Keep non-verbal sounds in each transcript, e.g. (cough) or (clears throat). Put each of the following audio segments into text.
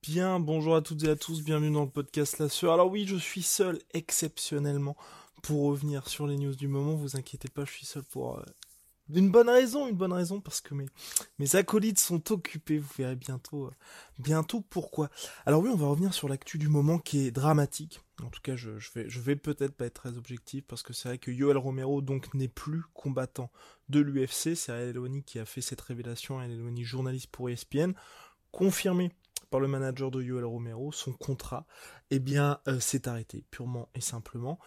Bien, bonjour à toutes et à tous, bienvenue dans le podcast La Sueur. Alors oui, je suis seul exceptionnellement pour revenir sur les news du moment, vous inquiétez pas, je suis seul pour euh, une bonne raison, une bonne raison parce que mes, acolytes sont occupés, vous verrez bientôt euh, bientôt pourquoi. Alors oui, on va revenir sur l'actu du moment qui est dramatique. En tout cas, je, vais peut-être pas être très objectif parce que c'est vrai que Yoel Romero donc n'est plus combattant de l'UFC, c'est Ariel qui a fait cette révélation, Ariel journaliste pour ESPN, confirmé par le manager de Yoel Romero, son contrat, eh bien, euh, s'est arrêté purement et simplement.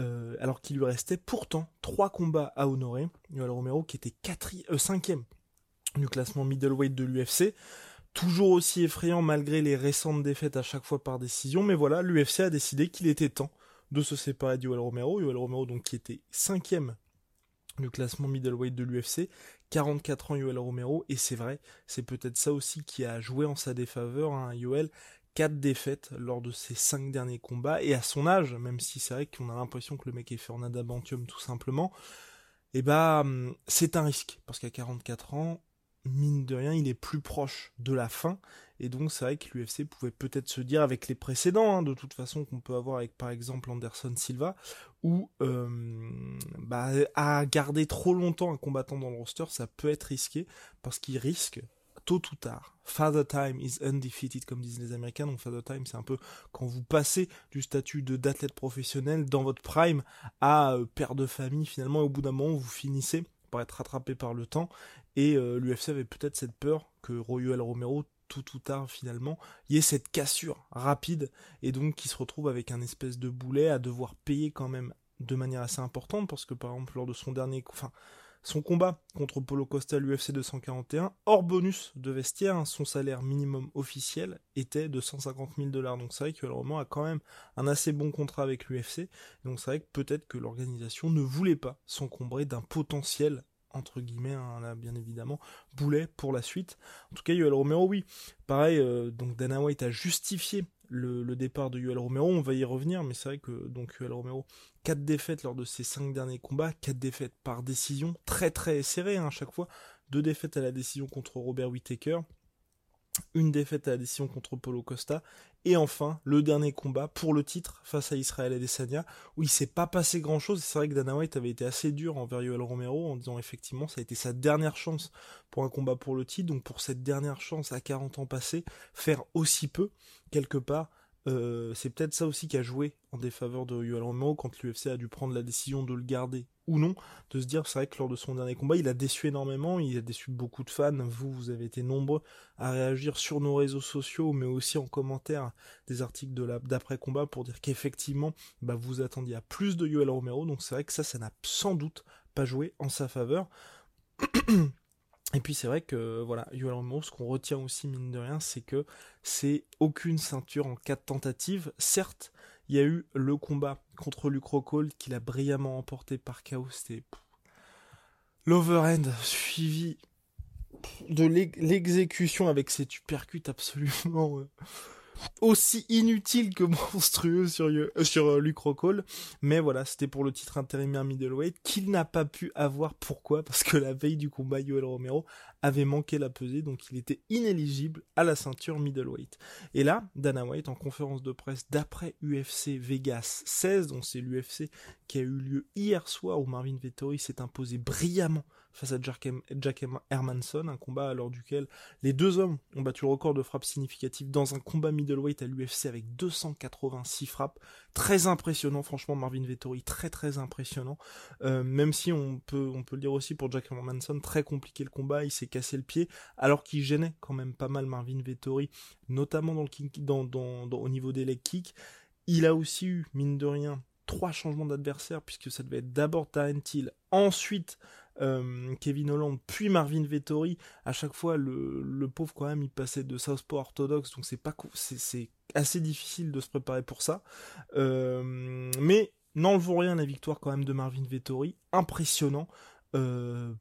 Euh, alors qu'il lui restait pourtant trois combats à honorer. Yoel Romero qui était quatri- euh, cinquième du classement middleweight de l'UFC. Toujours aussi effrayant malgré les récentes défaites à chaque fois par décision. Mais voilà, l'UFC a décidé qu'il était temps de se séparer de Yoel Romero. Yoel Romero donc qui était cinquième du classement middleweight de l'UFC. 44 ans Yoel Romero. Et c'est vrai, c'est peut-être ça aussi qui a joué en sa défaveur. Hein, Yoel, 4 défaites lors de ses 5 derniers combats. Et à son âge, même si c'est vrai qu'on a l'impression que le mec est fait en adamantium tout simplement, et bah hum, c'est un risque. Parce qu'à 44 ans, mine de rien, il est plus proche de la fin. Et donc c'est vrai que l'UFC pouvait peut-être se dire avec les précédents, hein, de toute façon, qu'on peut avoir avec par exemple Anderson Silva, ou euh, bah, à garder trop longtemps un combattant dans le roster, ça peut être risqué, parce qu'il risque tôt ou tard. Father time is undefeated, comme disent les Américains. Donc Father time, c'est un peu quand vous passez du statut de d'athlète professionnel dans votre prime à euh, père de famille. Finalement, au bout d'un moment, vous finissez par être rattrapé par le temps. Et euh, l'UFC avait peut-être cette peur que Royal Romero tout ou tard finalement, y ait cette cassure rapide et donc qui se retrouve avec un espèce de boulet à devoir payer quand même de manière assez importante parce que par exemple lors de son dernier, son combat contre Polo Costa à l'UFC 241, hors bonus de vestiaire, hein, son salaire minimum officiel était de 150 000 dollars. Donc c'est vrai que Roman a quand même un assez bon contrat avec l'UFC. Donc c'est vrai que peut-être que l'organisation ne voulait pas s'encombrer d'un potentiel entre guillemets, hein, là, bien évidemment, boulet pour la suite. En tout cas, Yoel Romero, oui. Pareil, euh, donc Dana White a justifié le, départ de Yoel Romero, on va y revenir, mais c'est vrai que donc Yoel Romero, quatre défaites lors de ses cinq derniers combats, quatre défaites par décision, très très serré hein, à chaque fois, deux défaites à la décision contre Robert Whittaker, une défaite à la décision contre Polo Costa, et enfin le dernier combat pour le titre face à Israël Adesanya, où il s'est pas passé grand chose. C'est vrai que Dana White avait été assez dur envers Yoel Romero en disant effectivement ça a été sa dernière chance pour un combat pour le titre, donc pour cette dernière chance à 40 ans passés, faire aussi peu, quelque part, euh, c'est peut-être ça aussi qui a joué en défaveur de Yoel Romero quand l'UFC a dû prendre la décision de le garder ou non, de se dire, c'est vrai que lors de son dernier combat, il a déçu énormément, il a déçu beaucoup de fans, vous, vous avez été nombreux à réagir sur nos réseaux sociaux, mais aussi en commentaire des articles de la, d'après-combat pour dire qu'effectivement, bah, vous attendiez à plus de Yoel Romero, donc c'est vrai que ça, ça n'a sans doute pas joué en sa faveur. (clears throat) Et puis c'est vrai que voilà, Yoel Romero, ce qu'on retient aussi mine de rien, c'est que c'est aucune ceinture en quatre tentatives. Certes, il y a eu le combat contre Luke qu'il a brillamment emporté par chaos. C'était l'overhand suivi de l'exécution avec cette uppercut absolument euh, aussi inutile que (laughs) monstrueux sur, euh, sur euh. Mais voilà, c'était pour le titre intérimaire middleweight qu'il n'a pas pu avoir. Pourquoi? Parce que la veille du combat, Yoel Romero avait manqué la pesée, donc il était inéligible à la ceinture middleweight. Et là, Dana White, en conférence de presse d'après UFC Vegas 16, donc c'est l'UFC qui a eu lieu hier soir où Marvin Vettori s'est imposé brillamment face à Jack, Jack Hermanson, un combat lors duquel les deux hommes ont battu le record de frappes significatives dans un combat middleweight à l'UFC avec 286 frappes. Très impressionnant, franchement, Marvin Vettori, très très impressionnant. Euh, même si on peut, le dire aussi pour Jack Hermanson, très compliqué le combat, il s'est cassé le pied, alors qu'il gênait quand même pas mal Marvin Vettori, notamment au niveau des leg kicks. Il a aussi eu, mine de rien, trois changements d'adversaire, puisque ça devait être d'abord Tarent Hill, ensuite euh, Kevin Holland, puis Marvin Vettori. À chaque fois, le, pauvre, quand même, il passait de Southpaw orthodoxe, donc c'est pas c'est assez difficile de se préparer pour ça. Euh, mais n'enlevons rien la victoire quand même de Marvin Vettori, impressionnant. Euh,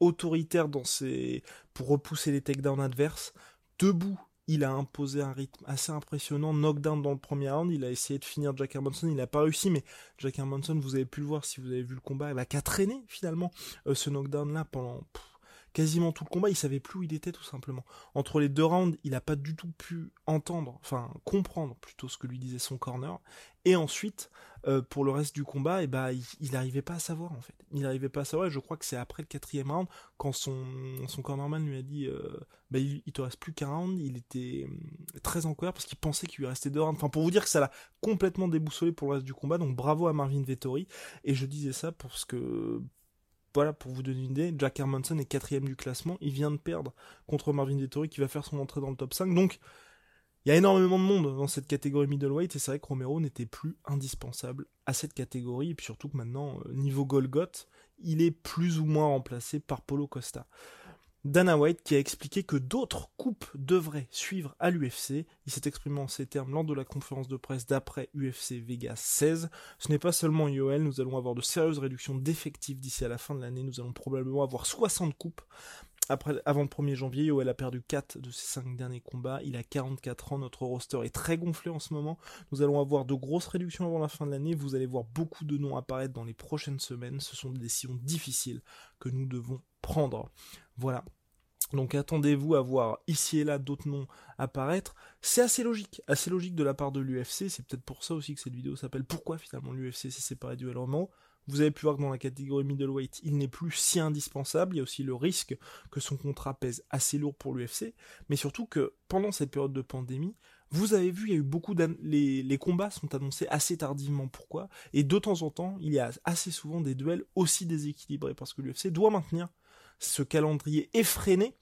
autoritaire dans ses pour repousser les takedowns adverses debout il a imposé un rythme assez impressionnant, knockdown dans le premier round, il a essayé de finir Jack Hermanson, il n'a pas réussi, mais Jack Hermanson, vous avez pu le voir si vous avez vu le combat, il a qu'à traîner finalement euh, ce knockdown là pendant quasiment tout le combat, il savait plus où il était tout simplement. Entre les deux rounds, il n'a pas du tout pu entendre, enfin comprendre plutôt ce que lui disait son corner. Et ensuite, euh, pour le reste du combat, et eh ben, il n'arrivait pas à savoir en fait. Il n'arrivait pas à savoir. Et je crois que c'est après le quatrième round quand son son cornerman lui a dit, euh, bah, il, te reste plus qu'un round. Il était euh, très en colère parce qu'il pensait qu'il lui restait deux rounds. Enfin, pour vous dire que ça l'a complètement déboussolé pour le reste du combat. Donc bravo à Marvin Vettori. Et je disais ça parce que voilà, pour vous donner une idée, Jack Hermanson est quatrième du classement. Il vient de perdre contre Marvin Vettori qui va faire son entrée dans le top 5. Donc, il y a énormément de monde dans cette catégorie middleweight et c'est vrai que Romero n'était plus indispensable à cette catégorie. Et puis surtout que maintenant, euh, niveau Golgoth, il est plus ou moins remplacé par Polo Costa. Dana White qui a expliqué que d'autres coupes devraient suivre à l'UFC. Il s'est exprimé en ces termes lors de la conférence de presse d'après UFC Vegas 16. Ce n'est pas seulement IOL, nous allons avoir de sérieuses réductions d'effectifs d'ici à la fin de l'année. Nous allons probablement avoir 60 coupes. Après, avant le 1er janvier, Yoel a perdu 4 de ses 5 derniers combats. Il a 44 ans. Notre roster est très gonflé en ce moment. Nous allons avoir de grosses réductions avant la fin de l'année. Vous allez voir beaucoup de noms apparaître dans les prochaines semaines. Ce sont des décisions difficiles que nous devons prendre. Voilà. Donc attendez-vous à voir ici et là d'autres noms apparaître. C'est assez logique, assez logique de la part de l'UFC. C'est peut-être pour ça aussi que cette vidéo s'appelle Pourquoi finalement l'UFC s'est séparé du LMO. Vous avez pu voir que dans la catégorie middleweight, il n'est plus si indispensable. Il y a aussi le risque que son contrat pèse assez lourd pour l'UFC, mais surtout que pendant cette période de pandémie, vous avez vu, il y a eu beaucoup les, les combats sont annoncés assez tardivement. Pourquoi? Et de temps en temps, il y a assez souvent des duels aussi déséquilibrés parce que l'UFC doit maintenir ce calendrier effréné.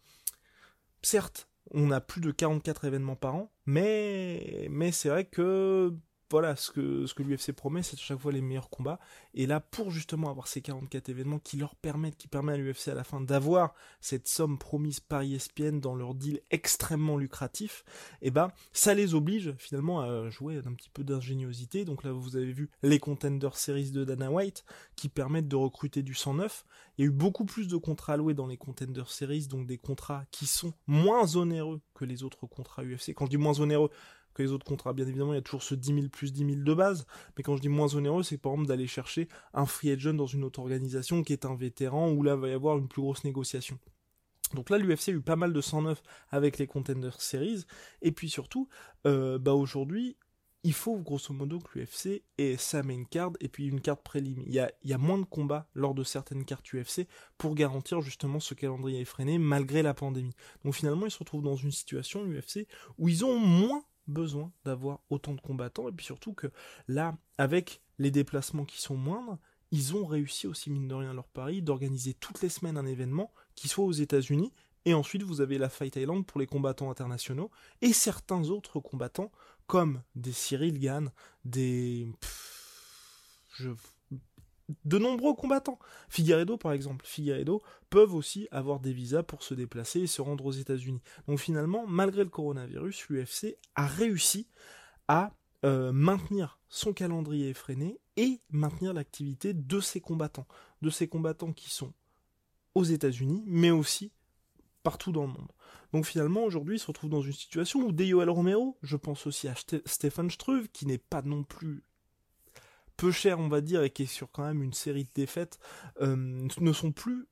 Certes, on a plus de 44 événements par an, mais, mais c'est vrai que voilà, ce que, ce que l'UFC promet, c'est à chaque fois les meilleurs combats. Et là, pour justement avoir ces 44 événements qui leur permettent, qui permettent à l'UFC à la fin d'avoir cette somme promise par ESPN dans leur deal extrêmement lucratif, et eh ben, ça les oblige finalement à jouer d'un petit peu d'ingéniosité. Donc là, vous avez vu les Contender Series de Dana White qui permettent de recruter du 109. Il y a eu beaucoup plus de contrats alloués dans les Contender Series, donc des contrats qui sont moins onéreux que les autres contrats UFC. Quand je dis moins onéreux, que les autres contrats. Bien évidemment, il y a toujours ce 10 000 plus 10 000 de base, mais quand je dis moins onéreux, c'est par exemple d'aller chercher un free agent dans une autre organisation qui est un vétéran, où là, va y avoir une plus grosse négociation. Donc là, l'UFC a eu pas mal de 109 avec les Contender Series, et puis surtout, euh, bah aujourd'hui, il faut grosso modo que l'UFC ait sa main card et puis une carte prélim. Il y, a, il y a moins de combats lors de certaines cartes UFC pour garantir justement ce calendrier effréné malgré la pandémie. Donc finalement, ils se retrouvent dans une situation, l'UFC, où ils ont moins besoin d'avoir autant de combattants et puis surtout que là avec les déplacements qui sont moindres ils ont réussi aussi mine de rien leur pari d'organiser toutes les semaines un événement qui soit aux États-Unis et ensuite vous avez la Fight Island pour les combattants internationaux et certains autres combattants comme des Cyril Gann des je de nombreux combattants. Figueredo, par exemple, Figueredo peuvent aussi avoir des visas pour se déplacer et se rendre aux États-Unis. Donc finalement, malgré le coronavirus, l'UFC a réussi à euh, maintenir son calendrier effréné et maintenir l'activité de ses combattants, de ses combattants qui sont aux États-Unis, mais aussi partout dans le monde. Donc finalement, aujourd'hui, il se retrouve dans une situation où Deyoel Romero, je pense aussi à Stefan Struve, qui n'est pas non plus peu cher, on va dire, et qui est sur quand même une série de défaites, euh, ne sont plus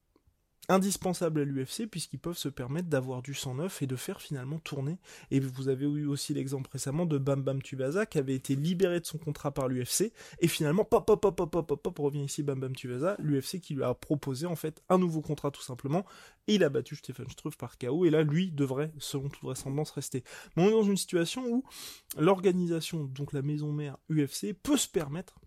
indispensable à l'UFC puisqu'ils peuvent se permettre d'avoir du sang neuf et de faire finalement tourner. Et vous avez eu aussi l'exemple récemment de Bam Bam Tubasa qui avait été libéré de son contrat par l'UFC et finalement pop pop pop pop pop pop revient ici Bam Bam Tubasa, l'UFC qui lui a proposé en fait un nouveau contrat tout simplement et il a battu Stephen Struve par KO et là lui devrait selon toute vraisemblance rester. Mais on est dans une situation où l'organisation donc la maison mère UFC peut se permettre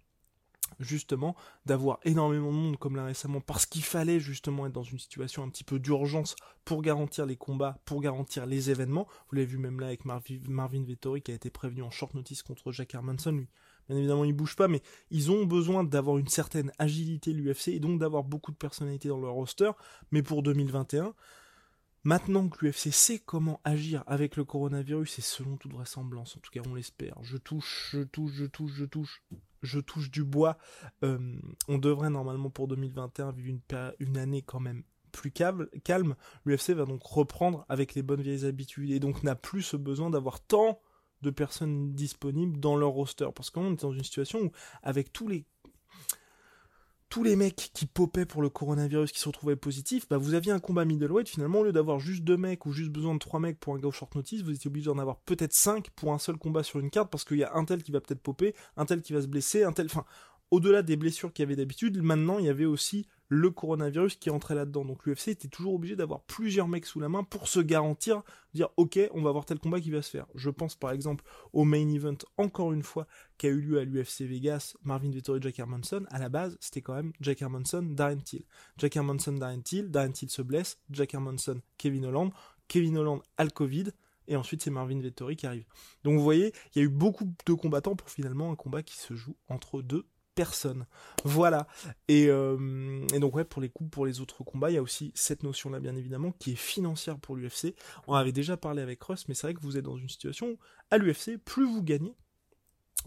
justement d'avoir énormément de monde comme là récemment parce qu'il fallait justement être dans une situation un petit peu d'urgence pour garantir les combats, pour garantir les événements. Vous l'avez vu même là avec Marvin Vettori qui a été prévenu en short notice contre Jack Hermanson, lui. Bien évidemment, il bouge pas, mais ils ont besoin d'avoir une certaine agilité l'UFC et donc d'avoir beaucoup de personnalités dans leur roster. Mais pour 2021, Maintenant que l'UFC sait comment agir avec le coronavirus, et selon toute vraisemblance, en tout cas on l'espère, je touche, je touche, je touche, je touche, je touche du bois, euh, on devrait normalement pour 2021 vivre une, année quand même plus calme. L'UFC va donc reprendre avec les bonnes vieilles habitudes et donc n'a plus ce besoin d'avoir tant de personnes disponibles dans leur roster. Parce qu'on est dans une situation où, avec tous les tous les mecs qui popaient pour le coronavirus qui se retrouvaient positifs, bah vous aviez un combat middleweight finalement au lieu d'avoir juste deux mecs ou juste besoin de trois mecs pour un gars au short notice, vous étiez obligé d'en avoir peut-être cinq pour un seul combat sur une carte parce qu'il y a un tel qui va peut-être popper, un tel qui va se blesser, un tel, enfin au-delà des blessures qu'il y avait d'habitude, maintenant il y avait aussi le coronavirus qui entrait là-dedans. Donc l'UFC était toujours obligé d'avoir plusieurs mecs sous la main pour se garantir, dire ok, on va avoir tel combat qui va se faire. Je pense par exemple au main event, encore une fois, qui a eu lieu à l'UFC Vegas, Marvin Vettori, Jack Hermanson. À la base, c'était quand même Jack Hermanson, Darren Till. Jack Hermanson, Darren Till, Darren Till se blesse, Jack Hermanson, Kevin Holland, Kevin Holland a le Covid, et ensuite c'est Marvin Vettori qui arrive. Donc vous voyez, il y a eu beaucoup de combattants pour finalement un combat qui se joue entre deux personne. Voilà. Euh, et, donc ouais, pour les coups, pour les autres combats, il y a aussi cette notion-là, bien évidemment, qui est financière pour l'UFC. On avait déjà parlé avec Russ, mais c'est vrai que vous êtes dans une situation où, à l'UFC, plus vous gagnez,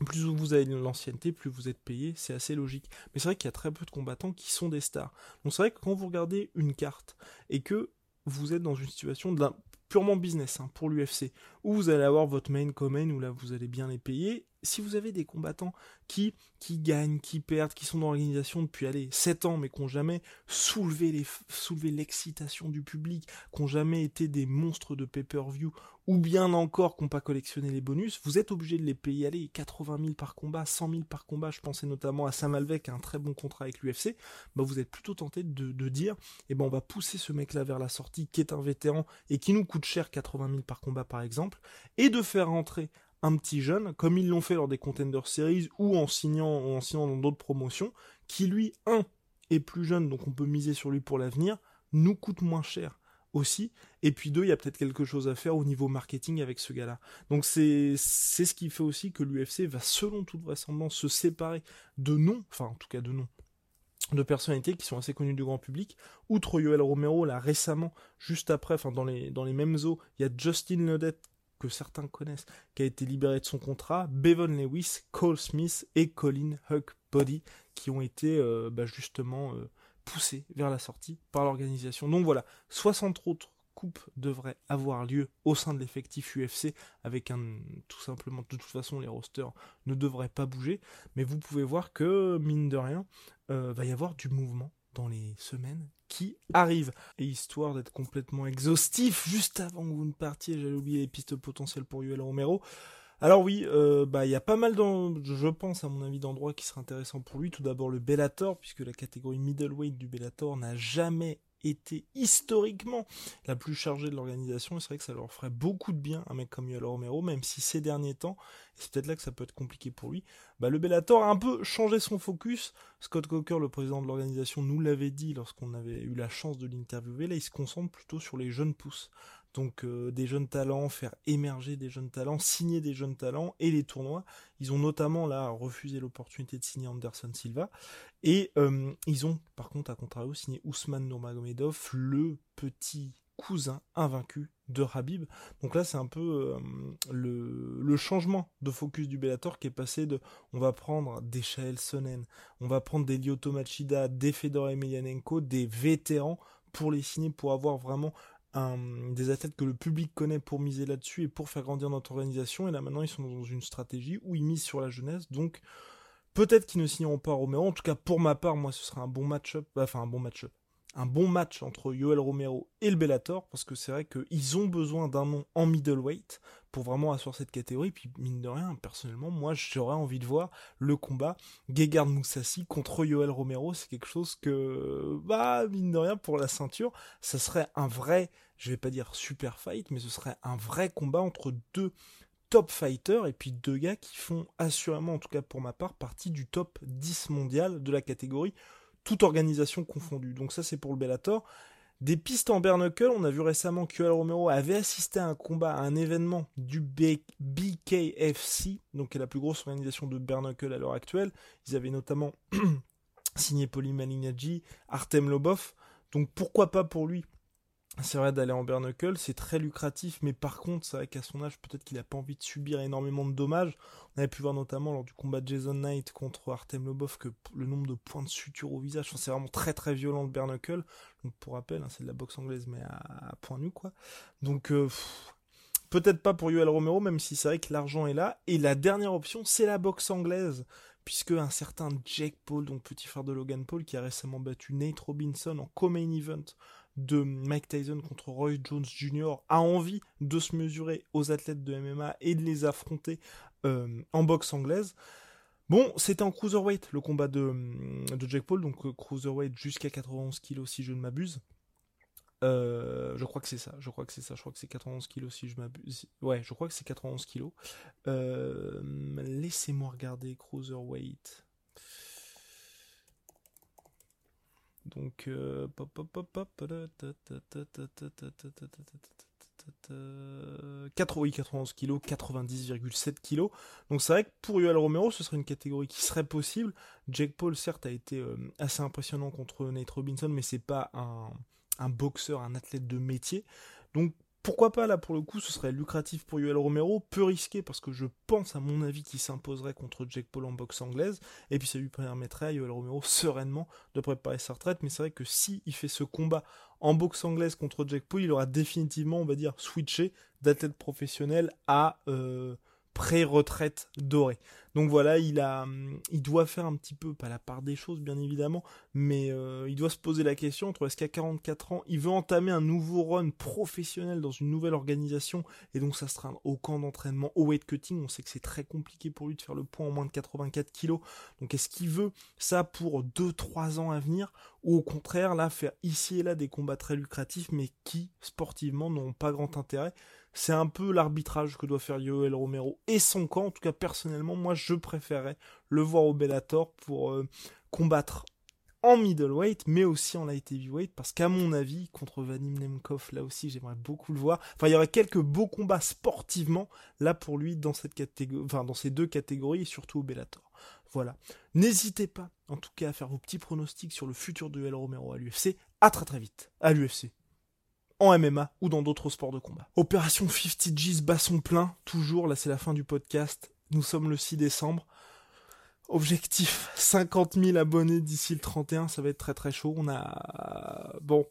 plus vous avez l'ancienneté, plus vous êtes payé, c'est assez logique. Mais c'est vrai qu'il y a très peu de combattants qui sont des stars. Donc c'est vrai que quand vous regardez une carte et que vous êtes dans une situation de purement business hein, pour l'UFC, où vous allez avoir votre main comment, où là vous allez bien les payer, si vous avez des combattants qui, qui gagnent, qui perdent, qui sont dans l'organisation depuis allez, 7 ans, mais qui n'ont jamais soulevé, soulevé l'excitation du public, qui n'ont jamais été des monstres de pay-per-view, ou bien encore qui n'ont pas collectionné les bonus, vous êtes obligé de les payer, allez, 80 000 par combat, 100 000 par combat, je pensais notamment à Sam Alvey qui a un très bon contrat avec l'UFC, bah vous êtes plutôt tenté de, de dire, eh ben on va pousser ce mec-là vers la sortie, qui est un vétéran, et qui nous coûte cher 80 000 par combat par exemple, et de faire rentrer un petit jeune, comme ils l'ont fait lors des Contender Series ou en signant, en signant dans d'autres promotions, qui lui, un, est plus jeune, donc on peut miser sur lui pour l'avenir, nous coûte moins cher aussi. Et puis deux, il y a peut-être quelque chose à faire au niveau marketing avec ce gars-là. Donc c'est c'est ce qui fait aussi que l'UFC va selon toute vraisemblance se séparer de noms, enfin en tout cas de noms, de personnalités qui sont assez connues du grand public. Outre Yoel Romero, là récemment, juste après, enfin dans les, dans les mêmes eaux, il y a Justin Ledette que certains connaissent, qui a été libéré de son contrat, Bevan Lewis, Cole Smith et Colin Huck Body, qui ont été euh, bah, justement euh, poussés vers la sortie par l'organisation. Donc voilà, 60 autres coupes devraient avoir lieu au sein de l'effectif UFC, avec un tout simplement, de toute façon, les rosters ne devraient pas bouger, mais vous pouvez voir que, mine de rien, euh, va y avoir du mouvement dans les semaines qui arrivent. Et histoire d'être complètement exhaustif, juste avant que vous ne partiez, j'allais oublier les pistes potentielles pour Yuel Romero. Alors oui, euh, bah il y a pas mal, je pense à mon avis, d'endroits qui seraient intéressants pour lui. Tout d'abord le Bellator, puisque la catégorie middleweight du Bellator n'a jamais été historiquement la plus chargée de l'organisation. C'est vrai que ça leur ferait beaucoup de bien, un mec comme Yoel Romero, même si ces derniers temps, c'est peut-être là que ça peut être compliqué pour lui, bah, le Bellator a un peu changé son focus. Scott Coker, le président de l'organisation, nous l'avait dit lorsqu'on avait eu la chance de l'interviewer. Là, il se concentre plutôt sur les jeunes pousses. Donc euh, des jeunes talents, faire émerger des jeunes talents, (laughs) signer des jeunes talents et les tournois. Ils ont notamment là refusé l'opportunité de signer Anderson Silva et euh, ils ont par contre à contrario signé Ousmane Nurmagomedov, le petit cousin invaincu de Habib. Donc là, c'est un peu euh, le, changement de focus du Bellator qui est passé de on va prendre des Shael Sonnen, on va prendre des Lyoto Machida, des Fedor Emelianenko, des vétérans pour les signer, pour avoir vraiment des athlètes que le public connaît pour miser là-dessus et pour faire grandir notre organisation. Et là maintenant, ils sont dans une stratégie où ils misent sur la jeunesse. Donc peut-être qu'ils ne signeront pas Romero. En tout cas, pour ma part, moi, ce sera un bon match-up. Enfin, un bon match-up un bon match entre Yoel Romero et le Bellator, parce que c'est vrai qu'ils ont besoin d'un nom en middleweight pour vraiment assurer cette catégorie. Puis mine de rien, personnellement, moi j'aurais envie de voir le combat Gegard Moussassi contre Yoel Romero. C'est quelque chose que, bah, mine de rien, pour la ceinture, ça serait un vrai, je vais pas dire super fight, mais ce serait un vrai combat entre deux top fighters et puis deux gars qui font assurément, en tout cas pour ma part, partie du top 10 mondial de la catégorie, toute organisation confondue. Donc ça c'est pour le Bellator. Des pistes en Bernacle, on a vu récemment que Romero avait assisté à un combat, à un événement du BKFC, donc qui est la plus grosse organisation de Bernacle à l'heure actuelle. Ils avaient notamment (clears throat) signé Poli Malignaggi, Artem Lobov, donc pourquoi pas pour lui c'est vrai d'aller en Bernacle, c'est très lucratif, mais par contre, c'est vrai qu'à son âge, peut-être qu'il n'a pas envie de subir énormément de dommages. On avait pu voir notamment lors du combat de Jason Knight contre Artem Lobov que le nombre de points de suture au visage, c'est vraiment très très violent le Bernacle. Donc pour rappel, hein, c'est de la boxe anglaise, mais à, point nu quoi. Donc euh, peut-être pas pour Yoel Romero, même si c'est vrai que l'argent est là. Et la dernière option, c'est la boxe anglaise puisque un certain Jake Paul, donc petit frère de Logan Paul, qui a récemment battu Nate Robinson en co-main event de Mike Tyson contre Roy Jones Jr. a envie de se mesurer aux athlètes de MMA et de les affronter euh, en boxe anglaise. Bon, c'était en cruiserweight le combat de, de Jake Paul, donc euh, cruiserweight jusqu'à 91 kg si je ne m'abuse. Euh, je crois que c'est ça, je crois que c'est ça, je crois que c'est 91 kg si je m'abuse. Ouais, je crois que c'est 91 kg. Laissez-moi regarder cruiserweight. Donc, pop, pop, pop, pop. 91 kg, 90,7 kg. Donc c'est vrai que pour Yoel Romero, ce serait une catégorie qui serait possible. Jake Paul, certes, a été assez impressionnant contre Nate Robinson, mais c'est pas un boxeur, un athlète de métier. Donc pourquoi pas là pour le coup ce serait lucratif pour Yoel Romero, peu risqué parce que je pense à mon avis qu'il s'imposerait contre Jack Paul en boxe anglaise et puis ça lui permettrait à Yoel Romero sereinement de préparer sa retraite. Mais c'est vrai que si il fait ce combat en boxe anglaise contre Jack Paul il aura définitivement on va dire switché d'athlète professionnel à euh, pré-retraite dorée. Donc voilà, il a, il doit faire un petit peu, pas la part des choses bien évidemment, mais euh, il doit se poser la question entre est-ce qu'à 44 ans, il veut entamer un nouveau run professionnel dans une nouvelle organisation, et donc ça sera au camp d'entraînement, au weight cutting, on sait que c'est très compliqué pour lui de faire le poids en moins de 84 kilos, donc est-ce qu'il veut ça pour 2-3 ans à venir, ou au contraire là faire ici et là des combats très lucratifs, mais qui sportivement n'ont pas grand intérêt c'est un peu l'arbitrage que doit faire Yoel Romero et son camp. En tout cas, personnellement, moi, je préférais le voir au Bellator pour euh, combattre en middleweight, mais aussi en light heavyweight, parce qu'à mon avis, contre Vadim Nemkov, là aussi, j'aimerais beaucoup le voir. Enfin, il y aurait quelques beaux combats sportivement, là, pour lui, dans ces deux catégories, et surtout au Bellator. Voilà. N'hésitez pas, en tout cas, à faire vos petits pronostics sur le futur duel Romero à l'UFC. À très très vite. À l'UFC en MMA ou dans d'autres sports de combat. Opération 50 G's bat son plein, toujours, là c'est la fin du podcast, nous sommes le 6 décembre. Objectif 50 000 abonnés d'ici le 31, ça va être très très chaud. On a... Bon,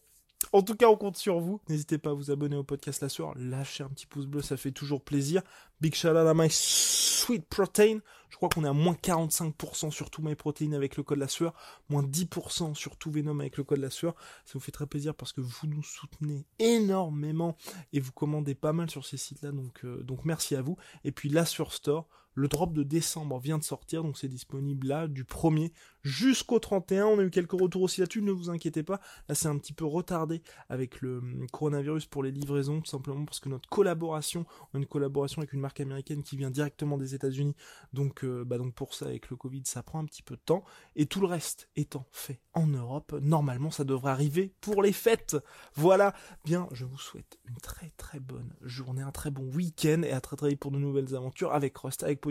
en tout cas, on compte sur vous. N'hésitez pas à vous abonner au podcast La Sueur. Lâchez un petit pouce bleu, ça fait toujours plaisir. Big shout out My Sweet Protein. Je crois qu'on est à moins 45% sur tout My Protein avec le code La Sueur. Moins 10% sur tout Venom avec le code La Sueur. Ça vous fait très plaisir parce que vous nous soutenez énormément et vous commandez pas mal sur ces sites-là. Donc, euh, donc merci à vous. Et puis La Sueur Store le drop de décembre vient de sortir, donc c'est disponible là, du 1er jusqu'au 31. On a eu quelques retours aussi là-dessus, ne vous inquiétez pas. Là, c'est un petit peu retardé avec le hum, coronavirus pour les livraisons, tout simplement parce que notre collaboration, une collaboration avec une marque américaine qui vient directement des États-Unis. Donc, euh, bah donc pour ça, avec le Covid, ça prend un petit peu de temps. Et tout le reste étant fait en Europe, normalement, ça devrait arriver pour les fêtes. Voilà. Bien, je vous souhaite une très très bonne journée, un très bon week-end et à très très vite pour de nouvelles aventures avec Rust, avec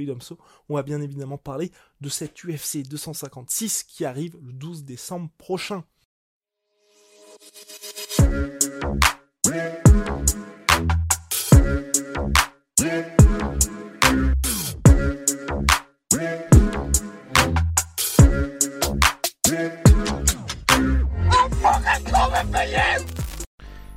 On va bien évidemment parler de cette UFC 256 qui arrive le 12 décembre prochain.